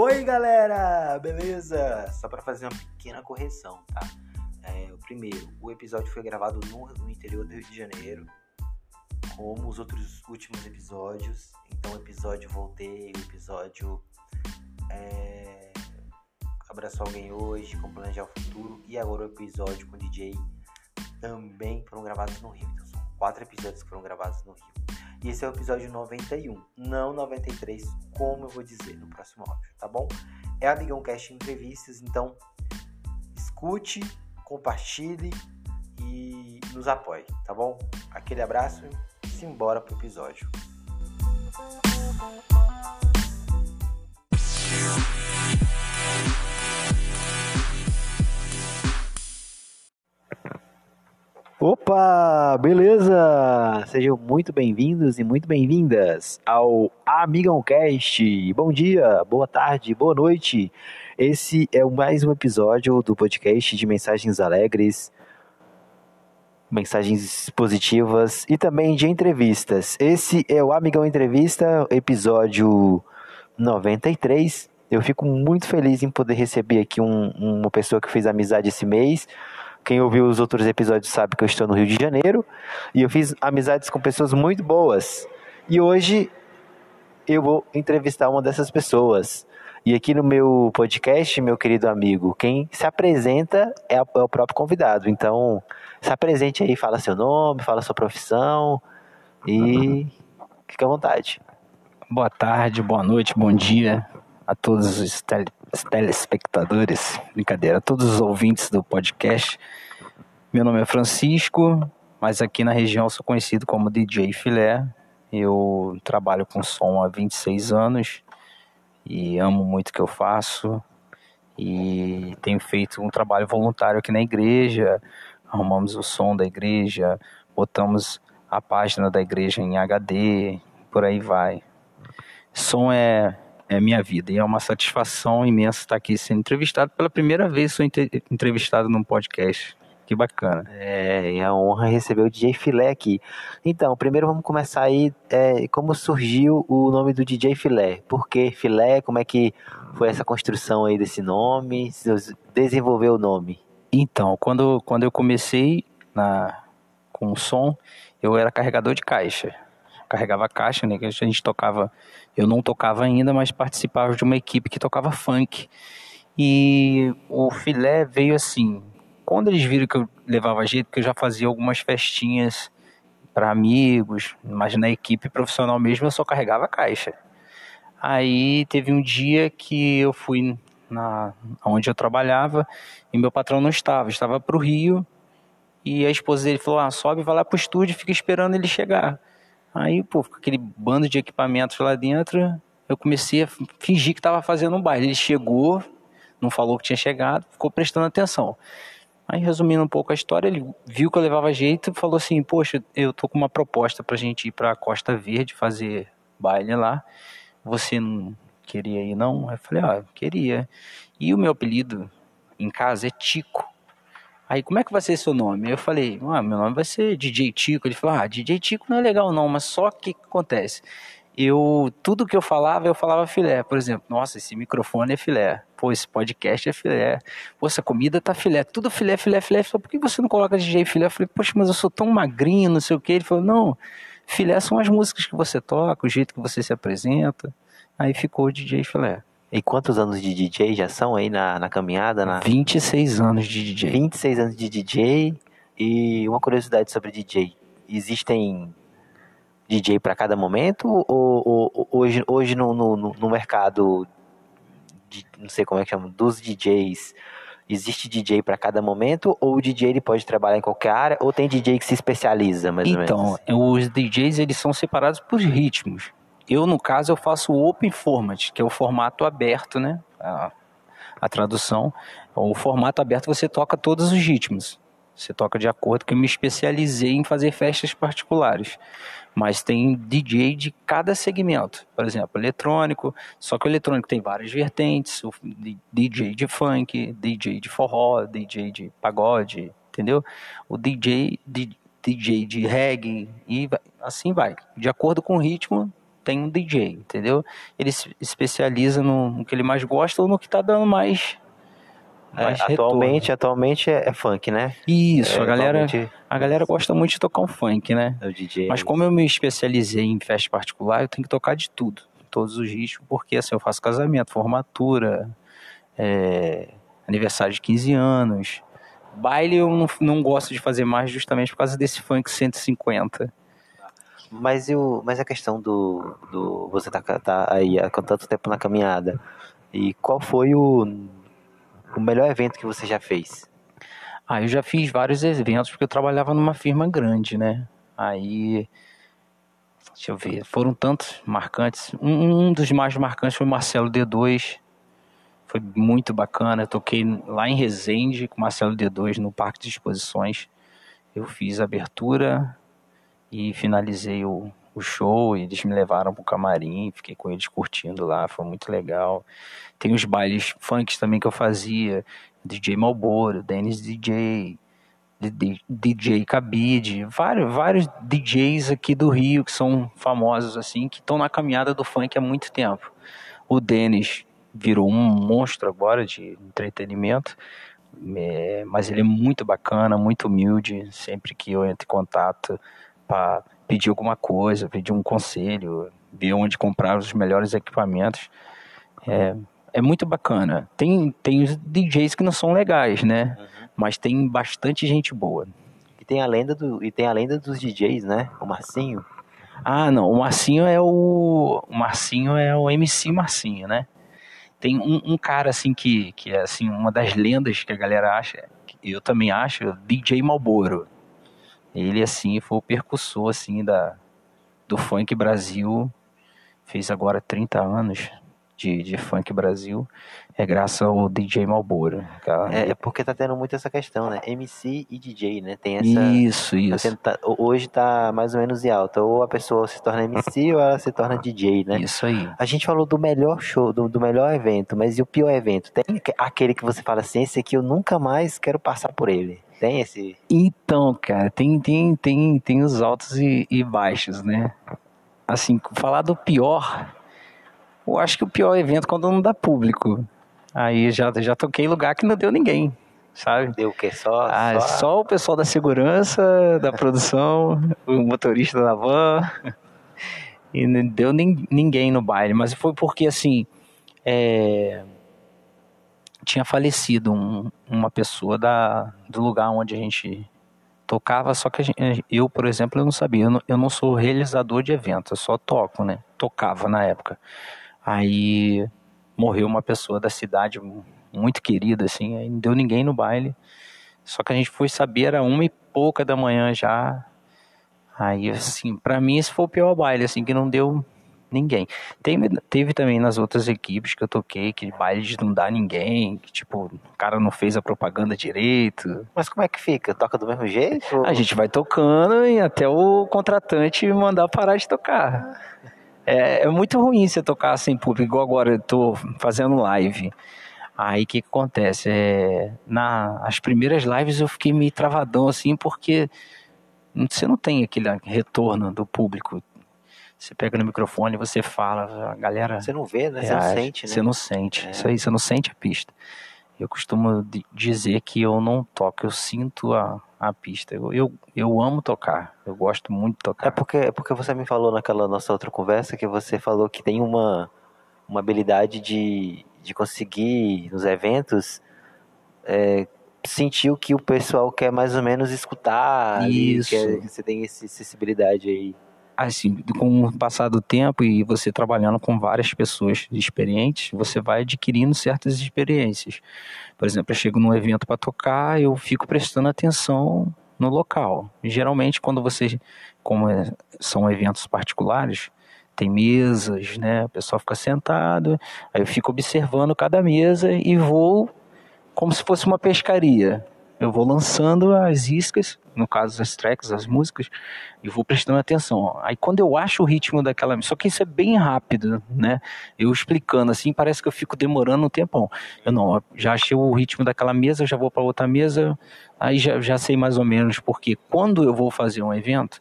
Oi, galera! Beleza? Só para fazer uma pequena correção, tá? É, primeiro, o episódio foi gravado no, no, interior do Rio de Janeiro, como os outros últimos episódios. Então, episódio Voltei, o episódio é, Abraçou Alguém Hoje, com Planejar o Futuro, e agora o episódio com o DJ também foram gravados no Rio. Então, são quatro episódios que foram gravados no Rio. E esse é o episódio 91, não 93, como eu vou dizer no próximo áudio, tá bom? É Amigão Cast Entrevistas, então escute, compartilhe e nos apoie, tá bom? Aquele abraço e simbora pro episódio. Opa, beleza? Sejam muito bem-vindos e muito bem-vindas ao Amigão Cast. Bom dia, boa tarde, boa noite. Esse é mais um episódio do podcast de mensagens alegres, mensagens positivas e também de entrevistas. Esse é o Amigão Entrevista, episódio 93. Eu fico muito feliz em poder receber aqui um, uma pessoa que fez amizade esse mês quem ouviu os outros episódios sabe que eu estou no Rio de Janeiro e eu fiz amizades com pessoas muito boas. E hoje eu vou entrevistar uma dessas pessoas. E aqui no meu podcast, meu querido amigo, quem se apresenta é, o próprio convidado. Então, se apresente aí, fala seu nome, fala sua profissão e fique à vontade. Boa tarde, boa noite, bom dia a todos os telespectadores, brincadeira, todos os ouvintes do podcast. Meu nome é Francisco, mas aqui na região sou conhecido como DJ Filé. Eu trabalho com som há 26 anos e amo muito o que eu faço. E tenho feito um trabalho voluntário aqui na igreja. Arrumamos o som da igreja, botamos a página da igreja em HD, por aí vai. Som é é minha vida. E é uma satisfação imensa estar aqui sendo entrevistado. Pela primeira vez sou entrevistado num podcast. Que bacana. É, é a honra receber o DJ Filé aqui. Então, primeiro vamos começar aí, é, como surgiu o nome do DJ Filé? Por que Filé? Como é que foi essa construção aí desse nome? Desenvolveu o nome? Então, quando, quando eu comecei na, com o som, eu era carregador de caixa carregava caixa, né? Que a gente tocava, eu não tocava ainda, mas participava de uma equipe que tocava funk. E o filé veio assim, quando eles viram que eu levava jeito, que eu já fazia algumas festinhas para amigos, mas na equipe profissional mesmo eu só carregava caixa. Aí teve um dia que eu fui na onde eu trabalhava e meu patrão não estava, estava para o Rio e a esposa dele falou: ah, sobe, vai lá pro estúdio, fica esperando ele chegar. Aí, pô, com aquele bando de equipamentos lá dentro, eu comecei a fingir que estava fazendo um baile. Ele chegou, não falou que tinha chegado, ficou prestando atenção. Aí, resumindo um pouco a história, ele viu que eu levava jeito e falou assim: Poxa, eu tô com uma proposta pra gente ir pra Costa Verde fazer baile lá. Você não queria ir, não? Eu falei: Ah, queria. E o meu apelido em casa é Tico. Aí, como é que vai ser seu nome? Eu falei, ah, meu nome vai ser DJ Tico. Ele falou, ah, DJ Tico não é legal não, mas só que acontece? Eu, tudo que eu falava, eu falava filé. Por exemplo, nossa, esse microfone é filé. Pô, esse podcast é filé. Pô, essa comida tá filé. Tudo filé, filé, filé. Falei, por que você não coloca DJ filé? Eu falei, poxa, mas eu sou tão magrinho, não sei o que. Ele falou, não, filé são as músicas que você toca, o jeito que você se apresenta. Aí ficou DJ filé. E quantos anos de DJ já são aí na, na caminhada? Na... 26 anos de DJ. 26 anos de DJ. E uma curiosidade sobre DJ: existem DJ para cada momento? Ou, ou, hoje, hoje no, no, no mercado, de, não sei como é que chama, dos DJs, existe DJ para cada momento? Ou o DJ ele pode trabalhar em qualquer área? Ou tem DJ que se especializa, mais então, ou menos? Então, os DJs eles são separados por ritmos. Eu, no caso, eu faço o Open Format, que é o formato aberto, né? A, a tradução. O formato aberto você toca todos os ritmos. Você toca de acordo que eu me especializei em fazer festas particulares. Mas tem DJ de cada segmento. Por exemplo, eletrônico. Só que o eletrônico tem várias vertentes. O DJ de funk, DJ de forró, DJ de pagode, entendeu? O DJ de, DJ de reggae e assim vai. De acordo com o ritmo, tem um DJ, entendeu? Ele se especializa no, que ele mais gosta ou no que está dando mais é, atualmente, atualmente é, é, funk, né? Isso, é, a galera, a galera gosta muito de tocar um funk, né? É o DJ. Mas como eu me especializei em festa particular, eu tenho que tocar de tudo, todos os ritmos, porque assim, eu faço casamento, formatura, é, aniversário de 15 anos. Baile eu não, não gosto de fazer mais justamente por causa desse funk 150. Mas, eu, mas a questão do, do você tá, tá aí há tanto tempo na caminhada, e qual foi o o melhor evento que você já fez? Ah, eu já fiz vários eventos porque eu trabalhava numa firma grande, né? Aí, deixa eu ver, foram tantos marcantes. Um, um dos mais marcantes foi o Marcelo D2. Foi muito bacana. Eu toquei lá em Resende com Marcelo D2 no Parque de Exposições. Eu fiz abertura e finalizei o, o show. Eles me levaram pro camarim, fiquei com eles curtindo lá, foi muito legal. Tem os bailes funks também que eu fazia, DJ Malboro, Dennis DJ, DJ Cabide, vários, vários DJs aqui do Rio que são famosos assim, que estão na caminhada do funk há muito tempo. O Dennis virou um monstro agora de entretenimento, é, mas ele é muito bacana, muito humilde, sempre que eu entro em contato para pedir alguma coisa, pedir um conselho, ver onde comprar os melhores equipamentos. É, é muito bacana. Tem, tem os DJs que não são legais, né? Uhum. Mas tem bastante gente boa. E tem a lenda do e tem a lenda dos DJs, né? O Marcinho. Ah, não. O Marcinho é o o Marcinho é o MC Marcinho, né? Tem um, um cara assim que que é assim uma das lendas que a galera acha, eu também acho, DJ Malboro. Ele assim foi o percussor assim da do funk Brasil. Fez agora 30 anos de, de funk Brasil é graças ao DJ Malboro. É, é, porque tá tendo muito essa questão, né? MC e DJ, né? Tem essa. Isso, tá isso. Tá tendo, hoje tá mais ou menos em alta. Ou a pessoa se torna MC ou ela se torna DJ, né? Isso aí. A gente falou do melhor show, do, do melhor evento, mas e o pior evento? Tem aquele que você fala assim, esse aqui eu nunca mais quero passar por ele. Tem esse? Então, cara, tem, tem, tem, tem os altos e, e baixos, né? Assim, falar do pior eu acho que o pior evento é quando não dá público. Aí já, já toquei em lugar que não deu ninguém, sabe? Deu o quê? Só, ah, só... só o pessoal da segurança, da produção, o motorista da van. E não deu nem, ninguém no baile. Mas foi porque, assim, é... tinha falecido um, uma pessoa da, do lugar onde a gente tocava, só que gente, eu, por exemplo, eu não sabia. Eu não, eu não sou realizador de eventos, eu só toco, né? Tocava na época. Aí morreu uma pessoa da cidade muito querida, assim, aí não deu ninguém no baile. Só que a gente foi saber, era uma e pouca da manhã já. Aí, assim, pra mim esse foi o pior baile, assim, que não deu ninguém. Teve, teve também nas outras equipes que eu toquei, que baile de não dar ninguém, que tipo, o cara não fez a propaganda direito. Mas como é que fica? Toca do mesmo jeito? A gente vai tocando e até o contratante mandar parar de tocar. É, é muito ruim você tocar sem público, igual agora eu tô fazendo live. Aí o que, que, acontece? É, na, as primeiras lives eu fiquei meio travadão assim, porque você não tem aquele retorno do público. Você pega no microfone, você fala, a galera. Você não vê, né? Você não sente, né? Você não sente. É. Isso aí, você não sente a pista. Eu costumo dizer que eu não toco, eu sinto a, a pista. Eu, eu, eu, amo tocar, eu gosto muito de tocar. É porque, é porque você me falou naquela nossa outra conversa que você falou que tem uma, uma habilidade de, de conseguir nos eventos é, sentir o que o pessoal quer mais ou menos escutar. Isso. Que você tem essa sensibilidade aí assim, com o passar do tempo e você trabalhando com várias pessoas experientes, você vai adquirindo certas experiências. Por exemplo, eu chego num evento para tocar, eu fico prestando atenção no local. Geralmente, quando você, como é, são eventos particulares, tem mesas, né? O pessoal fica sentado, aí eu fico observando cada mesa e vou como se fosse uma pescaria. Eu vou lançando as iscas, no caso as tracks, as músicas, e vou prestando atenção. Aí quando eu acho o ritmo daquela, só que isso é bem rápido, né? Eu explicando assim, parece que eu fico demorando um tempão. Eu não, já achei o ritmo daquela mesa, já vou para outra mesa, aí já, já sei mais ou menos porque quando eu vou fazer um evento,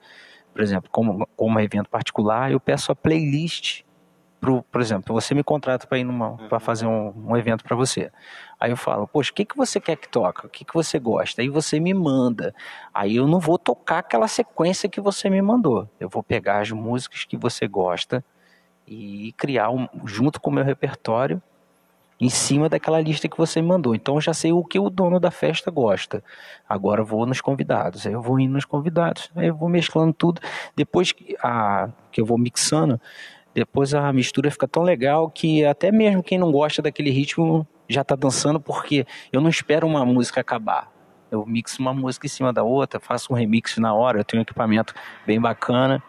por exemplo, como, como evento particular, eu peço a playlist pro, por exemplo, você me contrata para ir numa, para uhum. fazer um, um evento para você. Aí eu falo, poxa, o que, que você quer que toque? O que, que você gosta? Aí você me manda. Aí eu não vou tocar aquela sequência que você me mandou. Eu vou pegar as músicas que você gosta e criar um, junto com o meu repertório em cima daquela lista que você me mandou. Então eu já sei o que o dono da festa gosta. Agora eu vou nos convidados. Aí eu vou indo nos convidados. Aí eu vou mesclando tudo. Depois que, a, que eu vou mixando, depois a mistura fica tão legal que até mesmo quem não gosta daquele ritmo já está dançando porque eu não espero uma música acabar. Eu mixo uma música em cima da outra, faço um remix na hora, eu tenho um equipamento bem bacana.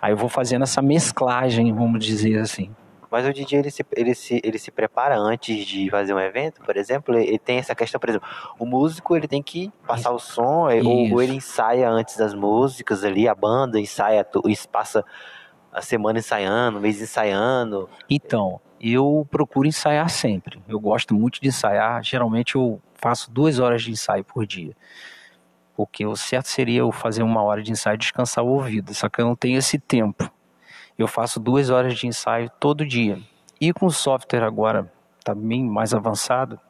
Aí eu vou fazendo essa mesclagem, vamos dizer assim. Mas o DJ ele se, ele, se, ele se prepara antes de fazer um evento, por exemplo, ele tem essa questão, por exemplo, o músico ele tem que passar Isso. o som, ou, ou, ele ensaia antes das músicas ali, a banda ensaia, passa a semana ensaiando, mês ensaiando. Então, eu procuro ensaiar sempre. Eu gosto muito de ensaiar. Geralmente eu faço duas horas de ensaio por dia. Porque o certo seria eu fazer uma hora de ensaio e descansar o ouvido. Só que eu não tenho esse tempo. Eu faço duas horas de ensaio todo dia. E com o software agora está bem mais avançado,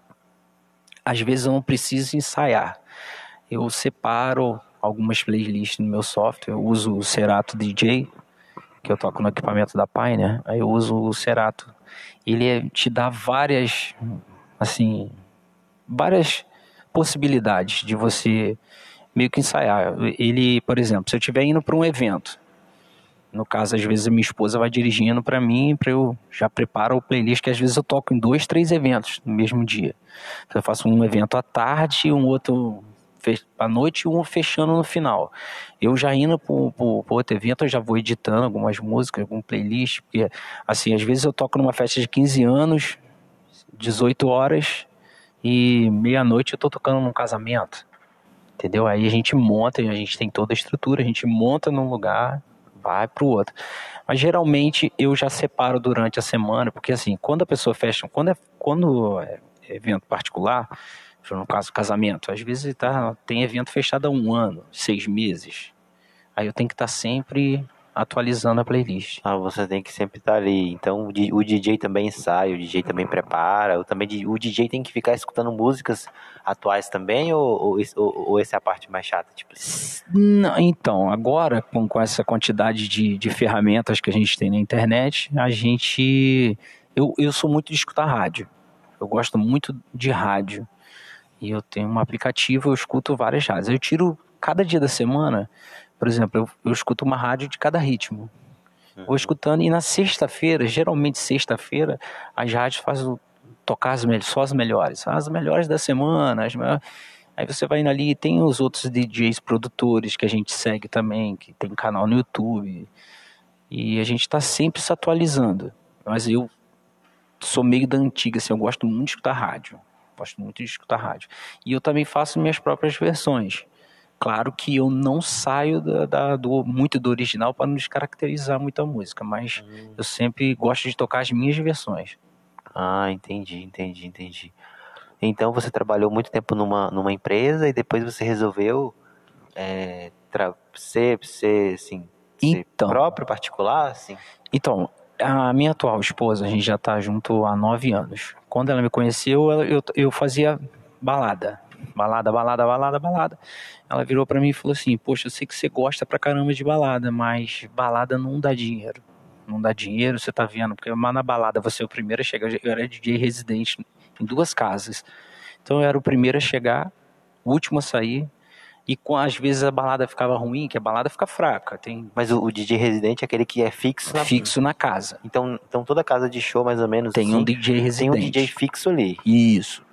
às vezes eu não preciso ensaiar. Eu separo algumas playlists no meu software. Eu uso o Serato DJ, que eu toco no equipamento da Pioneer. Aí eu uso o Serato. Ele é, te dá várias, assim, várias possibilidades de você meio que ensaiar. Ele, por exemplo, se eu estiver indo para um evento, no caso, às vezes a minha esposa vai dirigindo para mim, para eu já preparo o playlist, que às vezes eu toco em dois, três eventos no mesmo dia. Então, eu faço um evento à tarde, um outro à noite e um fechando no final. Eu já indo para outro evento, eu já vou editando algumas músicas, algum playlist, porque assim, às vezes eu toco numa festa de 15 anos, 18 horas, e meia-noite eu tô tocando num casamento. Entendeu? Aí a gente monta, a gente tem toda a estrutura, a gente monta num lugar, vai para o outro. Mas geralmente eu já separo durante a semana, porque assim, quando a pessoa fecha, quando é, quando é evento particular, no caso casamento, às vezes tá, tem evento fechado há um ano, seis meses. Aí eu tenho que estar tá sempre atualizando a playlist. Ah, você tem que sempre estar tá ali. Então o DJ também sai, o DJ também prepara, o, também, o DJ tem que ficar escutando músicas atuais também, ou, ou, ou, essa é a parte mais chata? Tipo assim? Não, então, agora com, com essa quantidade de, de ferramentas que a gente tem na internet, a gente. Eu, eu sou muito de escutar rádio. Eu gosto muito de rádio. E eu tenho um aplicativo, eu escuto várias rádios. Eu tiro cada dia da semana por exemplo, eu, eu escuto uma rádio de cada ritmo. Uhum. Vou escutando, e na sexta-feira, geralmente sexta-feira, as rádios fazem tocar as, só as melhores, as melhores da semana, as melhores... Aí você vai indo ali e tem os outros DJs produtores que a gente segue também, que tem canal no YouTube. E a gente está sempre se atualizando. Mas eu sou meio da antiga, assim, eu gosto muito de escutar rádio. Gosto muito de escutar rádio. E eu também faço minhas próprias versões. Claro que eu não saio da, da, do, muito do original para não descaracterizar muito a música, mas hum. eu sempre gosto de tocar as minhas versões. Ah, entendi, entendi, entendi. Então você trabalhou muito tempo numa, numa empresa e depois você resolveu é, ser, ser, assim, ser então, próprio, particular, assim? Então, a minha atual esposa, a gente já está junto há nove anos. Quando ela me conheceu, eu, eu fazia balada balada, balada, balada, balada. Ela virou para mim e falou assim: Poxa, eu sei que você gosta pra caramba de balada, mas balada não dá dinheiro. Não dá dinheiro, você tá vendo? Porque na balada você é o primeiro a chegar. Eu era DJ residente em duas casas. Então eu era o primeiro a chegar, o último a sair. E com, às vezes a balada ficava ruim, que a balada fica fraca. Tem... Mas o, o DJ residente é aquele que é fixo na... Fixo na casa. Então, então toda casa de show, mais ou menos. Tem assim, um DJ residente. Tem um DJ fixo ali. Isso.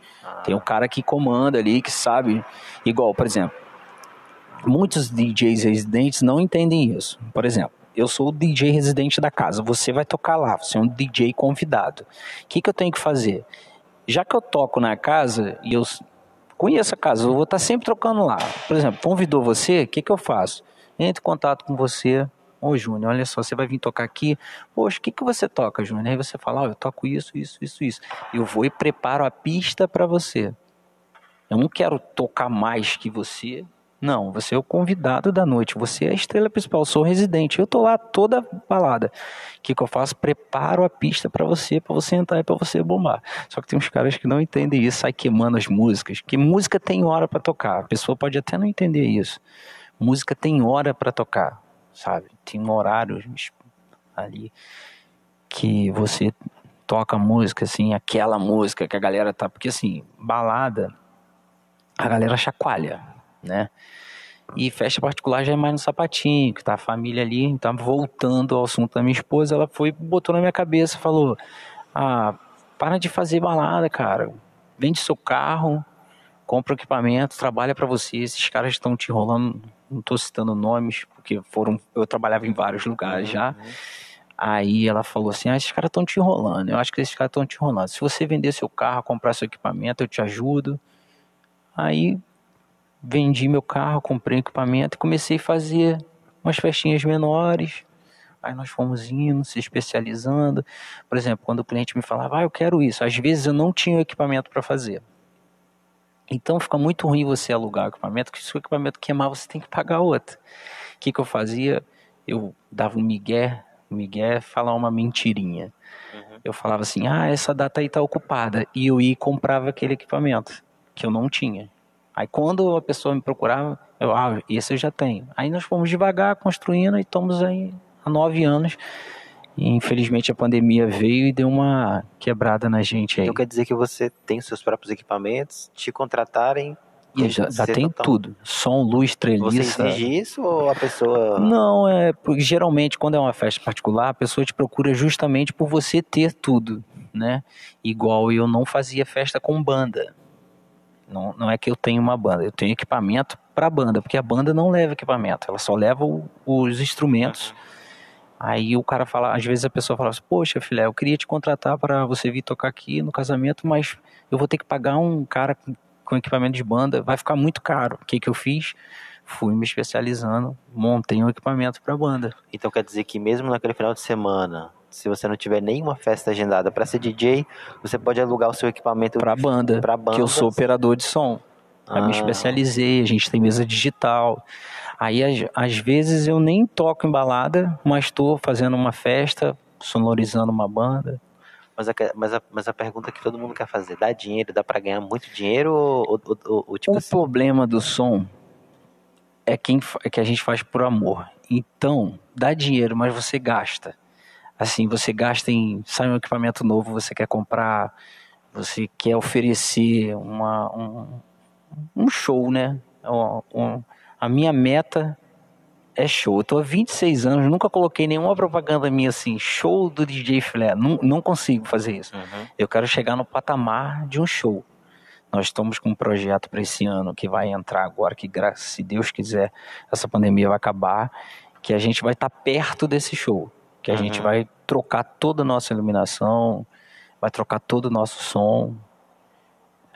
Tem um cara que comanda ali, que sabe. Igual, por exemplo, muitos DJs residentes não entendem isso. Por exemplo, eu sou o DJ residente da casa, você vai tocar lá, você é um DJ convidado. O que, que eu tenho que fazer? Já que eu toco na casa e eu conheço a casa, eu vou estar sempre trocando lá. Por exemplo, convidou você, o que, que eu faço? Entro em contato com você, Ô, Júnior, olha só, você vai vir tocar aqui. Poxa, o que, que você toca, Júnior? Aí você fala, ó, oh, eu toco isso, isso, isso, isso. Eu vou e preparo a pista para você. Eu não quero tocar mais que você Não, você é o convidado da noite, você é a estrela principal, eu sou o residente. Eu tô lá toda balada. O que, que eu faço? Preparo a pista para você, para você entrar e para você bombar. Só que tem uns caras que não entendem isso, sai queimando as músicas. Que música tem hora para tocar. A pessoa pode até não entender isso. Música tem hora para tocar, sabe? Tem um horário ali que você toca música, assim, aquela música que a galera tá. Porque assim, balada, a galera chacoalha, né? E festa particular já é mais no sapatinho, que tá a família ali, então voltando ao assunto da minha esposa, ela foi, botou na minha cabeça, falou: Ah, para de fazer balada, cara. Vende seu carro, compra o equipamento, trabalha para você. Esses caras estão te enrolando, não tô citando nomes, porque foram. Eu trabalhava em vários lugares uhum. já. Aí ela falou assim: ah, esses caras estão te enrolando. Eu acho que esses caras estão te enrolando. Se você vender seu carro, comprar seu equipamento, eu te ajudo. Aí vendi meu carro, comprei equipamento e comecei a fazer umas festinhas menores. Aí nós fomos indo, se especializando. Por exemplo, quando o cliente me falava, ah, eu quero isso. Às vezes eu não tinha o equipamento para fazer. Então fica muito ruim você alugar o equipamento, porque se o equipamento queimar, você tem que pagar outro. O que, que eu fazia? Eu dava um migué Miguel é falar uma mentirinha. Uhum. Eu falava assim, ah, essa data aí tá ocupada. E eu ia e comprava aquele equipamento, que eu não tinha. Aí quando a pessoa me procurava, eu, ah, esse eu já tenho. Aí nós fomos devagar construindo e estamos aí há nove anos. E infelizmente a pandemia veio e deu uma quebrada na gente aí. Então quer dizer que você tem seus próprios equipamentos, te contratarem e já, já tem total... tudo. Som, luz, treliça. Você exige isso ou a pessoa. Não, é. Porque geralmente, quando é uma festa particular, a pessoa te procura justamente por você ter tudo, né? Igual eu não fazia festa com banda. Não, não é que eu tenho uma banda, eu tenho equipamento para banda, porque a banda não leva equipamento, ela só leva o, os instrumentos. Aí o cara fala, às vezes a pessoa fala assim, poxa filé, eu queria te contratar para você vir tocar aqui no casamento, mas eu vou ter que pagar um cara com equipamento de banda, vai ficar muito caro. O que, que eu fiz? Fui me especializando, montei um equipamento para banda. Então quer dizer que mesmo naquele final de semana, se você não tiver nenhuma festa agendada para ser DJ, você pode alugar o seu equipamento para banda, pra banda, que eu sou operador de som. Ah. me especializei, a gente tem mesa digital. Aí às, às vezes eu nem toco em balada, mas estou fazendo uma festa, sonorizando uma banda. Mas a, mas, a, mas a pergunta que todo mundo quer fazer, dá dinheiro, dá para ganhar muito dinheiro ou, ou, ou, ou tipo O assim? problema do som é, quem, é que a gente faz por amor. Então, dá dinheiro, mas você gasta. Assim, você gasta em. Sai um equipamento novo, você quer comprar, você quer oferecer uma, um, um show, né? Um, um, a minha meta é show. Eu tô há 26 anos, nunca coloquei nenhuma propaganda minha assim, show do DJ Filé. Não, não consigo fazer isso. Uhum. Eu quero chegar no patamar de um show. Nós estamos com um projeto para esse ano que vai entrar agora, que se Deus quiser, essa pandemia vai acabar, que a gente vai estar tá perto desse show. Que a uhum. gente vai trocar toda a nossa iluminação, vai trocar todo o nosso som.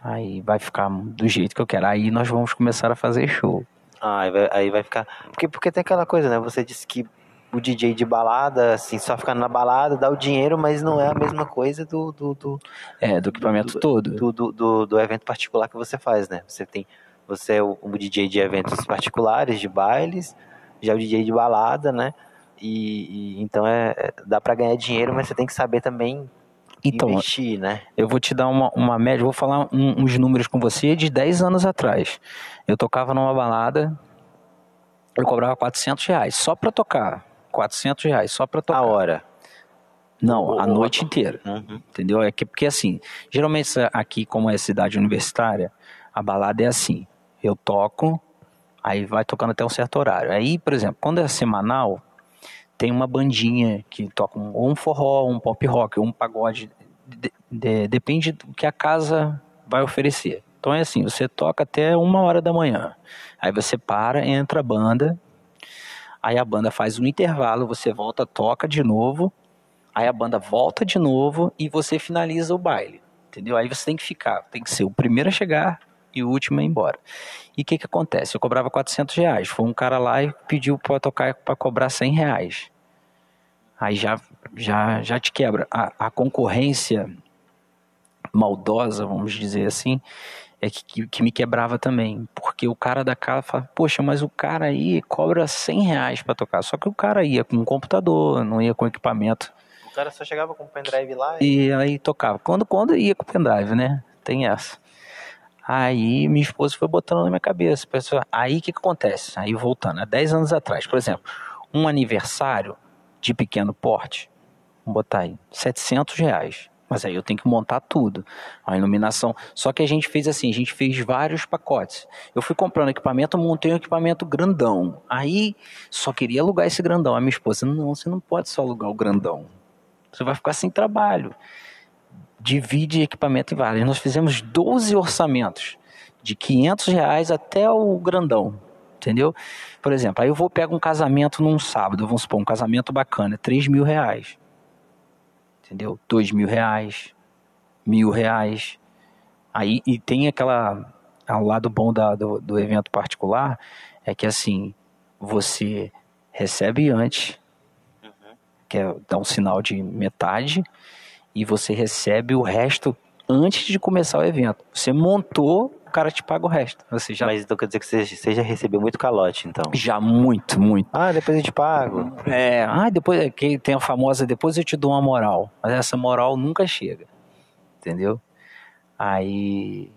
Aí vai ficar do jeito que eu quero. Aí nós vamos começar a fazer show. Ah, aí vai, aí vai ficar. Porque, porque tem aquela coisa, né? Você disse que o DJ de balada, assim, só ficando na balada, dá o dinheiro, mas não é a mesma coisa do. do, do é, do equipamento do, todo. Do, do, do, do, evento particular que você faz, né? Você tem. Você é o, o DJ de eventos particulares, de bailes, já é o DJ de balada, né? E, e então é, é dá para ganhar dinheiro, mas você tem que saber também então, investir, né? Eu vou te dar uma, uma média, vou falar um, uns números com você de 10 anos atrás. Eu tocava numa balada, eu cobrava 400 reais só pra tocar. 400 reais só pra tocar. A hora? Não, a noite inteira. Uhum. Entendeu? É que, porque assim, geralmente aqui, como é cidade universitária, a balada é assim. Eu toco, aí vai tocando até um certo horário. Aí, por exemplo, quando é semanal, tem uma bandinha que toca um, ou um forró, um pop rock, ou um pagode. De, de, depende do que a casa vai oferecer. Então é assim, você toca até uma hora da manhã. Aí você para, entra a banda, aí a banda faz um intervalo, você volta, toca de novo, aí a banda volta de novo e você finaliza o baile. Entendeu? Aí você tem que ficar, tem que ser o primeiro a chegar e o último a ir embora. E o que que acontece? Eu cobrava 400 reais. Foi um cara lá e pediu para tocar para cobrar 100 reais. Aí já, já, já te quebra. A, a concorrência maldosa, vamos dizer assim, é que, que me quebrava também. Porque o cara da casa fala, poxa, mas o cara aí cobra 100 reais pra tocar. Só que o cara ia com um computador, não ia com equipamento. O cara só chegava com o pendrive lá e... e aí tocava. Quando, quando ia com o pendrive, né? Tem essa. Aí minha esposa foi botando na minha cabeça. Aí o que, que acontece? Aí voltando, há 10 anos atrás, por exemplo, um aniversário de pequeno porte, vamos botar aí, 700 reais. Mas aí eu tenho que montar tudo. A iluminação. Só que a gente fez assim, a gente fez vários pacotes. Eu fui comprando equipamento, montei um equipamento grandão. Aí só queria alugar esse grandão. A minha esposa, não, você não pode só alugar o grandão. Você vai ficar sem trabalho. Divide equipamento em vários. Nós fizemos 12 orçamentos. De 500 reais até o grandão. Entendeu? Por exemplo, aí eu vou pegar um casamento num sábado. Vamos supor, um casamento bacana. 3 mil reais entendeu? Dois mil reais, mil reais. Aí, e tem aquela. Ao lado bom da, do, do evento particular é que assim, você recebe antes, uhum. que é dar um sinal de metade, e você recebe o resto antes de começar o evento. Você montou, o cara te paga o resto. Você já... Mas então quer dizer que você, você já recebeu muito calote, então? Já, muito, muito. Ah, depois eu te pago. É, ah, depois, é que tem a famosa, depois eu te dou uma moral. Mas essa moral nunca chega, entendeu? Aí,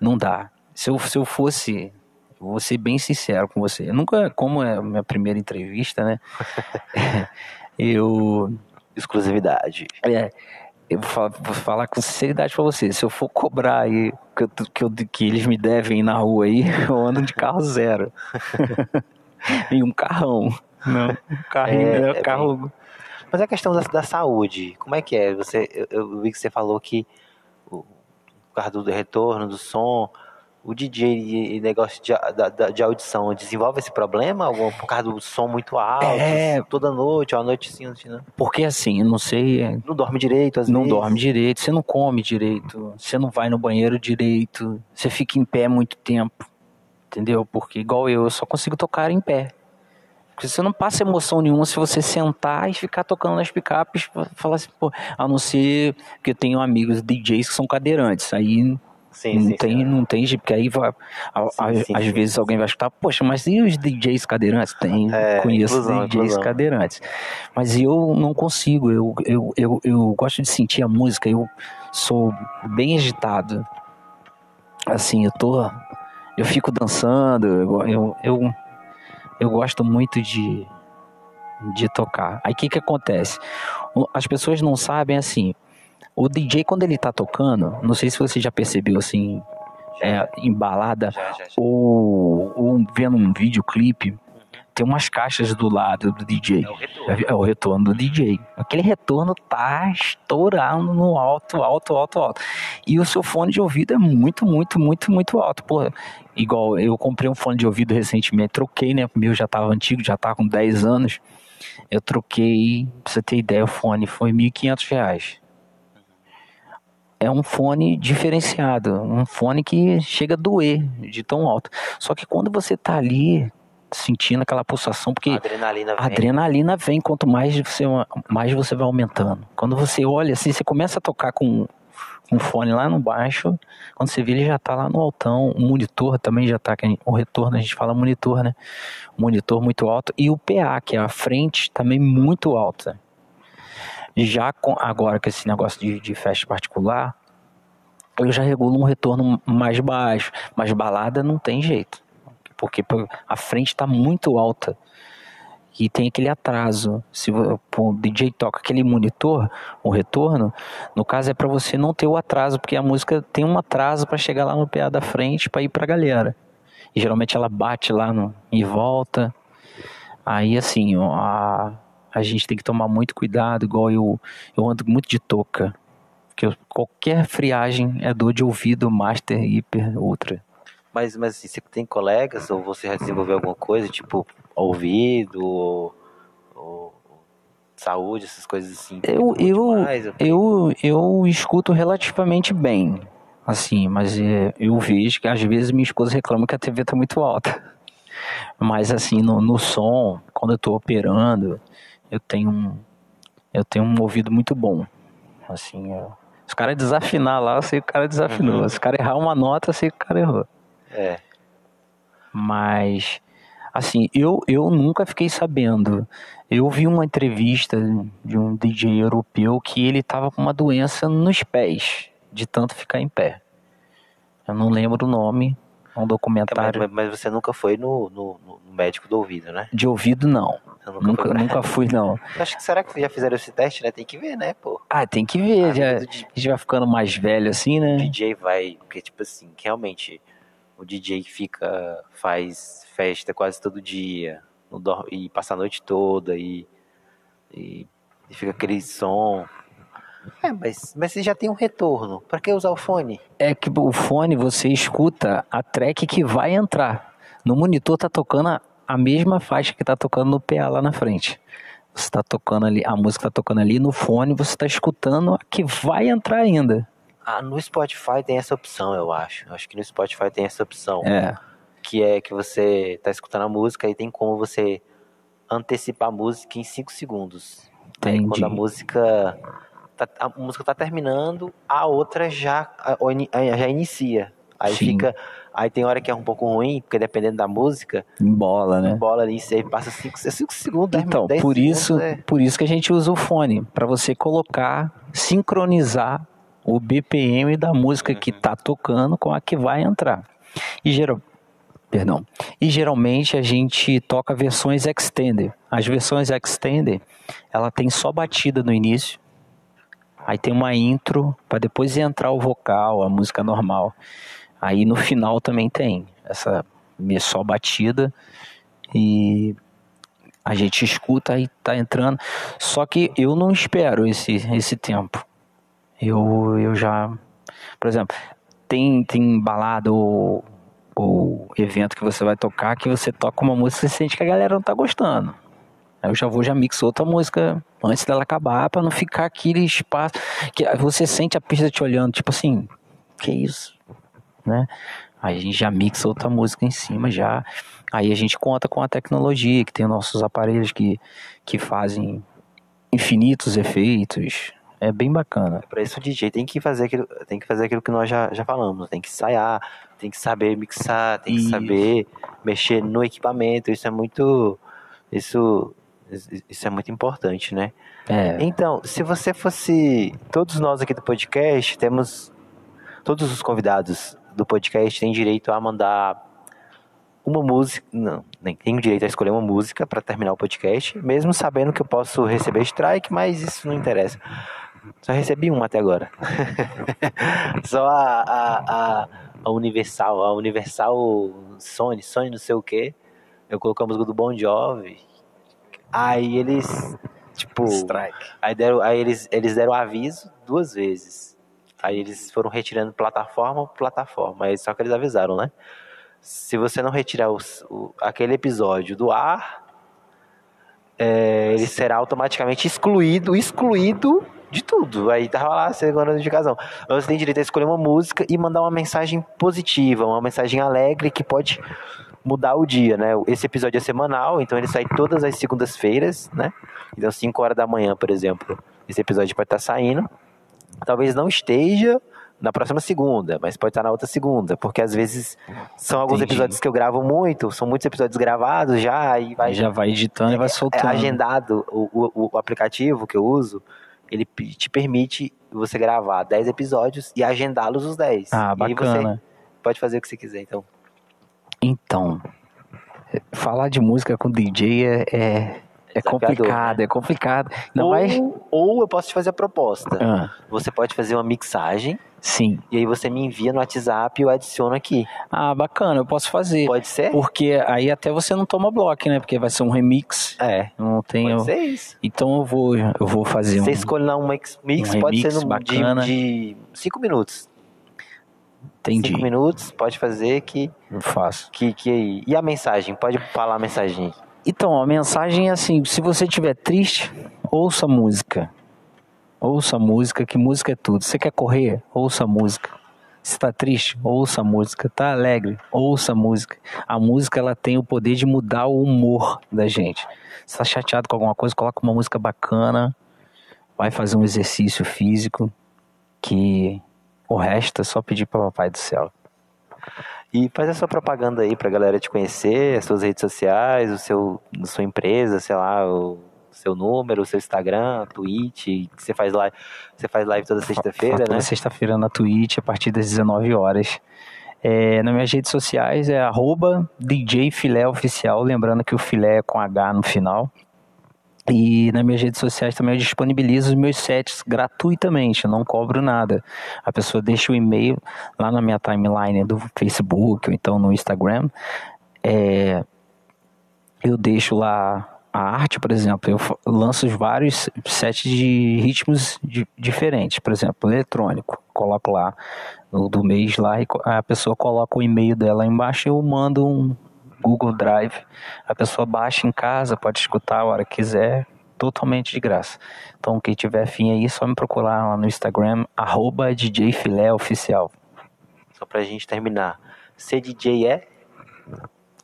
não dá. Se eu, se eu fosse, vou ser bem sincero com você. Eu nunca, como é a minha primeira entrevista, né? eu... Exclusividade. É, eu vou falar, vou falar, com sinceridade pra você. Se eu for cobrar aí que, eu, que, eu, que eles me devem na rua aí, eu ando de carro zero. e um carrão. Não, um carrinho, é, é carro. Bem... Mas a questão da, da, saúde, como é que é? Você, eu, eu vi que você falou que o, o carro do retorno, do som, o DJ e negócio de, de, de, audição desenvolve esse problema? Por causa do som muito alto? É... Toda noite, ou à noite sim, assim, né? Porque assim, não sei. É, não dorme direito, às não vezes. Não dorme direito, você não come direito, você não vai no banheiro direito, você fica em pé muito tempo. Entendeu? Porque igual eu, eu só consigo tocar em pé. Porque você não passa emoção nenhuma se você sentar e ficar tocando nas picapes, falar assim, pô, a não ser que eu tenho amigos DJs que são cadeirantes. Aí Sim, não, sim, tem, sim. não tem porque aí vai, a, sim, às vezes alguém vai escutar, poxa, mas e os DJs cadeirantes? Tem, é, conheço inclusão, DJs inclusão. cadeirantes. Mas eu não consigo, eu, eu, eu, eu gosto de sentir a música, eu sou bem agitado. Assim, eu tô. Eu fico dançando, eu, eu, eu, eu gosto muito de, de tocar. Aí o que, que acontece? As pessoas não sabem assim o DJ, quando ele tá tocando, não sei se você já percebeu assim, é, já, já, já. Ou, ou vendo um videoclipe, tem umas caixas do lado do DJ. É o retorno. É, é o retorno do DJ. Aquele retorno tá estourando no alto, alto, alto, alto. E o seu fone de ouvido é muito, muito, muito, muito alto. Igual eu comprei um fone de ouvido recentemente, troquei, né? O meu já tava antigo, já tá com 10 anos. Eu troquei, pra você ter ideia, o fone foi R$ 1.500 é um fone diferenciado, um fone que chega a doer de tão alto. Só que quando você tá ali sentindo aquela pulsação, porque a adrenalina vem, a adrenalina vem quanto mais você, mais você vai aumentando. Quando você olha assim, você começa a tocar com um fone lá no baixo, quando você vê ele já tá lá no altão, o monitor também já tá, o retorno a gente fala monitor, né? O monitor muito alto e o PA, que é a frente, também muito alta. Já com, agora com esse negócio de, de festa particular, eu já regulo um retorno mais baixo, mas balada não tem jeito, porque a frente está muito alta e tem aquele atraso. Se o DJ toca aquele monitor, o retorno, no caso é para você não ter o atraso, porque a música tem um atraso para chegar lá no PA da frente para ir para a galera. E geralmente ela bate lá no, e volta. Aí assim, a, a gente tem que tomar muito cuidado, igual eu, eu ando muito de touca. Porque qualquer friagem é dor de ouvido, master, hiper, ultra. Mas, mas assim, você tem colegas ou você já desenvolveu alguma coisa, tipo ouvido ou, ou saúde, essas coisas assim? Eu, eu, eu, eu escuto relativamente bem, assim, mas é, eu vejo que às vezes minha esposa reclama que a TV tá muito alta. Mas assim, no, no som, quando eu tô operando, eu tenho um, eu tenho um ouvido muito bom. Assim, eu o cara desafinar lá, eu sei que o cara desafinou. Uhum. Se o cara errar uma nota, eu sei que o cara errou. É. Mas, assim, eu, eu nunca fiquei sabendo. Eu vi uma entrevista de um DJ europeu que ele tava com uma doença nos pés, de tanto ficar em pé. Eu não lembro o nome, é um É, documentário. mas, mas você nunca foi no, no, no médico do ouvido, né? De ouvido, não. Você nunca, Nunca, pra- nunca fui, não. Acho que será que já fizeram esse teste, né? Tem que ver, né, pô? Ah, tem que ver, A já, vida a do di- gente vai ficando mais velho assim, né? DJ vai. Porque, tipo assim, realmente o DJ fica. faz festa quase todo dia. não dor- e passa a noite toda e. e, e fica aquele som. É, mas, mas você já tem um retorno. Pra que usar o fone? É que o fone você escuta a track que vai entrar. No monitor tá tocando a, a mesma faixa que tá tocando no PA lá na frente. Você tá tocando ali, a música tá tocando ali no fone, você tá escutando a que vai entrar ainda. Ah, no Spotify tem essa opção, eu acho. Acho que no Spotify tem essa opção. É, Que é que você tá escutando a música e tem como você antecipar a música em 5 segundos. Aí entendi. quando a música tá, a música tá terminando, a outra já a- a- já inicia. Aí Sim. fica, aí tem hora que é um pouco ruim, porque dependendo da música, Embola, né? bola ali, você passa 5 segundos, 10 Então, 10 por segundos, isso, é- por isso que a gente usa o fone, para você colocar, sincronizar o BPM da música que tá tocando com a que vai entrar. E geral, perdão. E geralmente a gente toca versões extended. As versões extended, ela tem só batida no início. Aí tem uma intro para depois entrar o vocal, a música normal. Aí no final também tem essa só batida e a gente escuta e tá entrando. Só que eu não espero esse, esse tempo. Eu, eu já. Por exemplo, tem, tem balada ou, ou evento que você vai tocar que você toca uma música e sente que a galera não tá gostando. Aí eu já vou, já mixo outra música antes dela acabar pra não ficar aquele espaço. que Você sente a pista te olhando, tipo assim, que isso? Né? Aí a gente já mixa outra música em cima já. Aí a gente conta com a tecnologia, que tem nossos aparelhos que, que fazem infinitos efeitos. É bem bacana. Pra isso o DJ tem que fazer aquilo, tem que fazer aquilo que nós já, já falamos, tem que ensaiar, tem que saber mixar, tem que Isso. saber mexer no equipamento, isso é muito isso isso é muito importante, né? É, Então, se você fosse todos nós aqui do podcast, temos todos os convidados do podcast têm direito a mandar uma música, não, nem tem direito a escolher uma música para terminar o podcast, mesmo sabendo que eu posso receber strike, mas isso não interessa. Só recebi uma até agora. Só a, a, a, a Universal, a Universal Sony, Sony não sei o que. Eu coloquei a música do Bon Jovi. Aí eles, tipo, strike. aí, deram, aí eles, eles deram aviso duas vezes. Aí eles foram retirando plataforma por plataforma. Aí só que eles avisaram, né? Se você não retirar os- o, aquele episódio do ar, é, ele será automaticamente excluído, excluído de tudo. Aí tava lá a segunda notificação. Você tem direito a escolher uma música e mandar uma mensagem positiva, uma mensagem alegre que pode mudar o dia, né? Esse episódio é semanal, então ele sai todas as segundas-feiras, né? Então 5 horas da manhã, por exemplo, esse episódio pode estar saindo. Talvez não esteja na próxima segunda, mas pode estar na outra segunda, porque às vezes são alguns Entendi. episódios que eu gravo muito, são muitos episódios gravados já e vai já vai editando e vai é soltando. agendado o, o, o aplicativo que eu uso, ele te permite você gravar 10 episódios e agendá-los os 10. Ah, E aí você bacana. pode fazer o que você quiser, então. Então, falar de música com DJ é, é, é complicado, é complicado. Não ou, ou eu posso te fazer a proposta. Ah, Você pode fazer uma mixagem sim. e aí você me envia no WhatsApp e eu adiciono aqui. Ah, bacana, eu posso fazer. Pode ser? Porque aí até você não toma bloco, né? Porque vai ser um remix. É. Não tem. Pode ser isso. Então eu vou, eu vou fazer Você um. escolhe lá um mix, mix um pode remix ser no, bacana. de 5 minutos. Entendi. 5 minutos, pode fazer que, Eu faço. que, que. E a mensagem? Pode falar a mensagem. Então, a mensagem é assim: se você estiver triste, ouça música. Ouça música, que música é tudo. Você quer correr? Ouça música. Se tá triste, ouça música. Tá alegre? Ouça música. A música ela tem o poder de mudar o humor da gente. Se tá chateado com alguma coisa, coloca uma música bacana. Vai fazer um exercício físico. que o resto é só pedir para o Papai do Céu. E faz a sua propaganda aí pra galera te conhecer, as suas redes sociais, o seu, a sua empresa, sei lá, o seu número, o seu Instagram, Twitch, que você faz live, você faz live toda sexta-feira, né? Toda sexta-feira na Twitch, a partir das 19 horas. É, nas minhas redes sociais é arroba DJ Filé Oficial, lembrando que o filé é com H no final. E nas minhas redes sociais também eu disponibilizo os meus sets gratuitamente, eu não cobro nada. A pessoa deixa o e-mail lá na minha timeline do Facebook ou então no Instagram. É, eu deixo lá a arte, por exemplo, eu lanço vários sets de ritmos de, diferentes, por exemplo, eletrônico, coloco lá no do mês lá e a pessoa coloca o e-mail dela embaixo e eu mando um Google Drive, a pessoa baixa em casa, pode escutar a hora que quiser, totalmente de graça. Então quem tiver fim aí, só me procurar lá no Instagram, arroba DJ Filé Oficial. Só pra gente terminar, ser DJ é?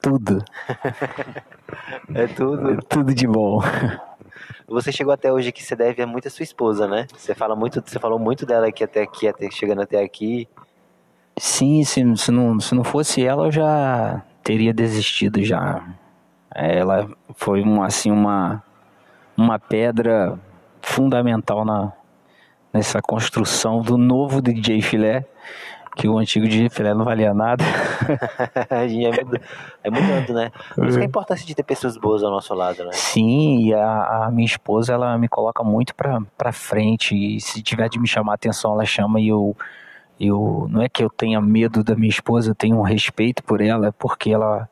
Tudo. é tudo. É tudo de bom. Você chegou até hoje que você deve muito a sua esposa, né? Você fala muito, você falou muito dela aqui até aqui, até chegando até aqui. Sim, se, se, não, se não fosse ela, eu já teria desistido já. Ela foi uma, assim uma uma pedra fundamental na nessa construção do novo DJ Filé que o antigo de filé não valia nada. é, mudando, né? Por isso que é a importância de ter pessoas boas ao nosso lado, né? Sim, e a, a minha esposa, ela me coloca muito pra, pra frente, e se tiver de me chamar a atenção, ela chama e eu, eu... Não é que eu tenha medo da minha esposa, eu tenho um respeito por ela, é porque ela...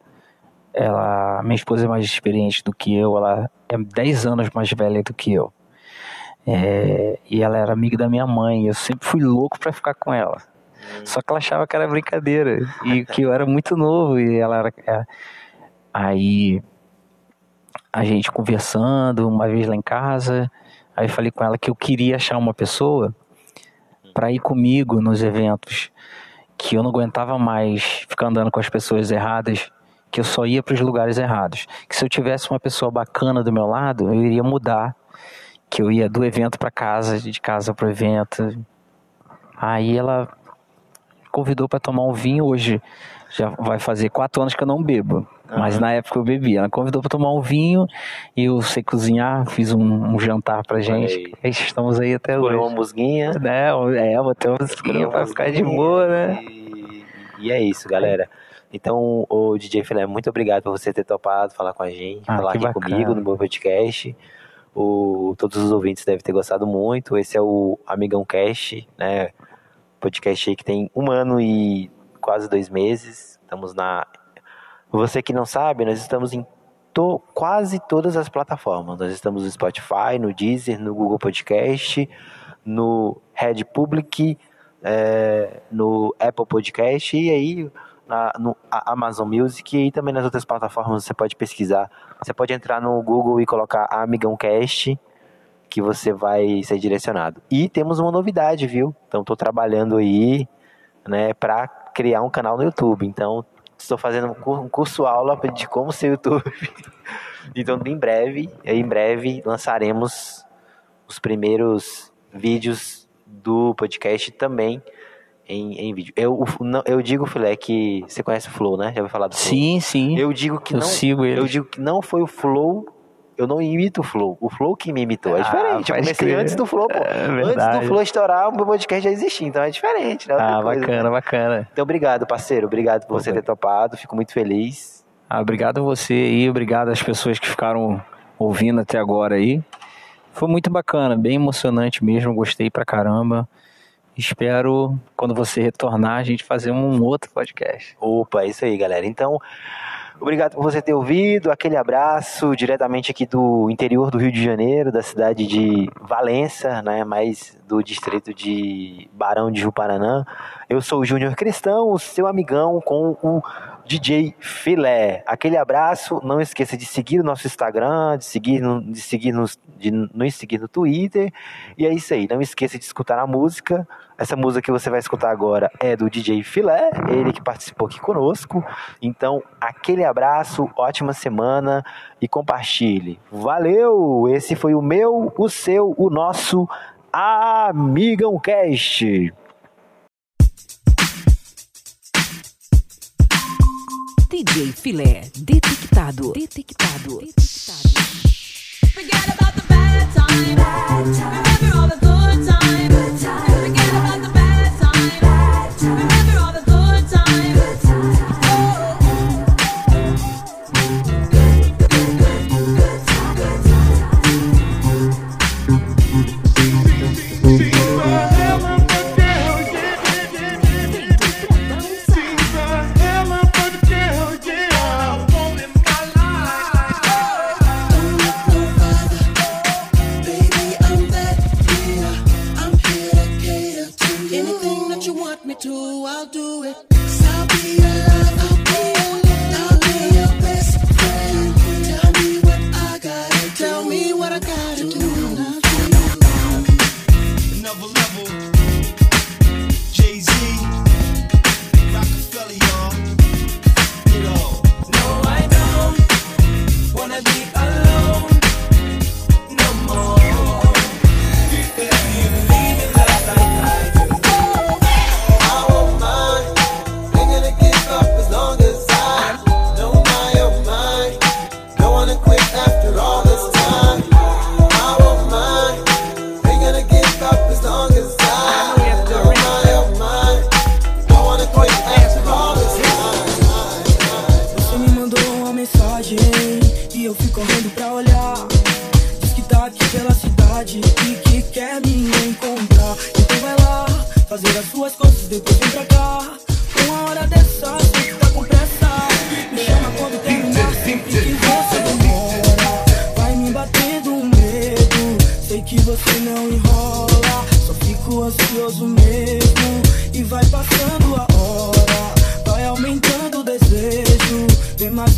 ela minha esposa é mais experiente do que eu, ela é 10 anos mais velha do que eu. É, e ela era amiga da minha mãe, eu sempre fui louco para ficar com ela. Só que ela achava que era brincadeira e que eu era muito novo e ela era. É, aí a gente conversando uma vez lá em casa, aí falei com ela que eu queria achar uma pessoa para ir comigo nos eventos, que eu não aguentava mais ficar andando com as pessoas erradas, que eu só ia para os lugares errados. Que se eu tivesse uma pessoa bacana do meu lado, eu iria mudar, que eu ia do evento para casa, de casa para o evento. Aí ela convidou para tomar um vinho hoje. Já vai fazer quatro anos que eu não bebo. Uhum. Mas na época eu bebia. Ela convidou para tomar um vinho e eu sei cozinhar, fiz um, um jantar pra gente. Aí. Estamos aí até Escolheu hoje. uma musguinha. Né? É, botei uma musguinha pra ficar de boa, né? E, e é isso, galera. Então, o DJ Filé, muito obrigado por você ter topado falar com a gente, ah, falar aqui bacana. comigo no meu podcast. O, todos os ouvintes devem ter gostado muito. Esse é o Amigão Cast, né? podcast aí que tem um ano e quase dois meses. Estamos na. Você que não sabe, nós estamos em to... quase todas as plataformas. Nós estamos no Spotify, no Deezer, no Google Podcast, no Red Public, é... no Apple Podcast e aí na, no Amazon Music e também nas outras plataformas você pode pesquisar. Você pode entrar no Google e colocar Amigão Cast que você vai ser direcionado. E temos uma novidade, viu? Então estou trabalhando aí, né, para criar um canal no YouTube. Então estou fazendo um curso aula de como ser YouTube. então em breve, em breve lançaremos os primeiros vídeos do podcast também em, em vídeo. Eu, não, eu digo, Filé, que você conhece o Flow, né? Já ouviu falar do Flow? Sim, sim. Eu digo que eu não. Sigo ele. Eu digo que não foi o Flow eu não imito o Flow. O Flow que me imitou. É ah, diferente. Ah, eu comecei antes do Flow, pô. É antes do Flow estourar, o meu podcast já existia. Então é diferente, né? ah, coisa, bacana, né? bacana. Então obrigado, parceiro. Obrigado por você ter topado. Fico muito feliz. Ah, obrigado a você aí. Obrigado às pessoas que ficaram ouvindo até agora aí. Foi muito bacana, bem emocionante mesmo. Gostei pra caramba. Espero, quando você retornar, a gente fazer um outro podcast. Opa, é isso aí, galera. Então, Obrigado por você ter ouvido. Aquele abraço diretamente aqui do interior do Rio de Janeiro, da cidade de Valença, né, mais do distrito de Barão de Juparanã. Eu sou o Júnior Cristão, o seu amigão com o DJ Filé. Aquele abraço. Não esqueça de seguir o nosso Instagram, de seguir, no, de seguir nos, de nos seguir no Twitter. E é isso aí. Não esqueça de escutar a música. Essa música que você vai escutar agora é do DJ Filé, ele que participou aqui conosco. Então, aquele abraço, ótima semana e compartilhe. Valeu! Esse foi o meu, o seu, o nosso Amigão Cast. DJ Filé detectado. Detectado. Detectado. Forget about the bad time. Remember all the